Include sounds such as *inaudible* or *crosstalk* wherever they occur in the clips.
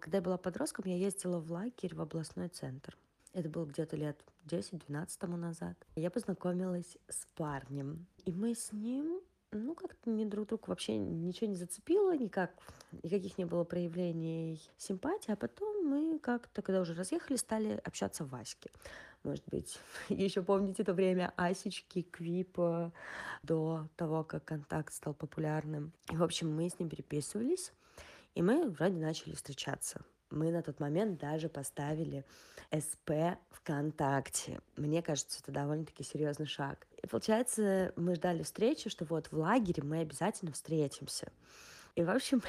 Когда я была подростком, я ездила в лагерь в областной центр. Это было где-то лет 10-12 тому назад. Я познакомилась с парнем. И мы с ним, ну, как-то не друг другу вообще ничего не зацепило, никак, никаких не было проявлений симпатии. А потом мы как-то, когда уже разъехали, стали общаться в Ваське. Может быть, *laughs* еще помните то время Асечки, Квипа, до того, как контакт стал популярным. И, в общем, мы с ним переписывались. И мы вроде начали встречаться. Мы на тот момент даже поставили СП ВКонтакте. Мне кажется, это довольно-таки серьезный шаг. И получается, мы ждали встречи, что вот в лагере мы обязательно встретимся. И, в общем,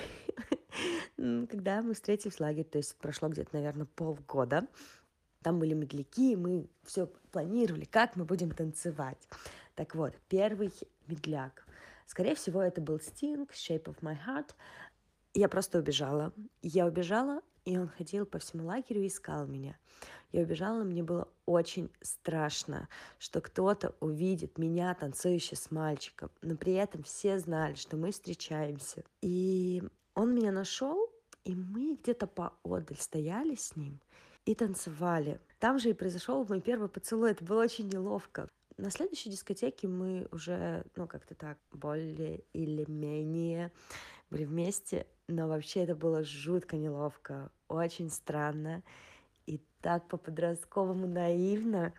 *laughs* когда мы встретились в лагере, то есть прошло где-то, наверное, полгода, там были медляки, и мы все планировали, как мы будем танцевать. Так вот, первый медляк. Скорее всего, это был Sting, Shape of My Heart. Я просто убежала. Я убежала, и он ходил по всему лагерю и искал меня. Я убежала, мне было очень страшно, что кто-то увидит меня, танцующей с мальчиком. Но при этом все знали, что мы встречаемся. И он меня нашел, и мы где-то поодаль стояли с ним и танцевали. Там же и произошел мой первый поцелуй. Это было очень неловко. На следующей дискотеке мы уже, ну, как-то так, более или менее были вместе. Но вообще это было жутко неловко, очень странно и так по-подростковому наивно.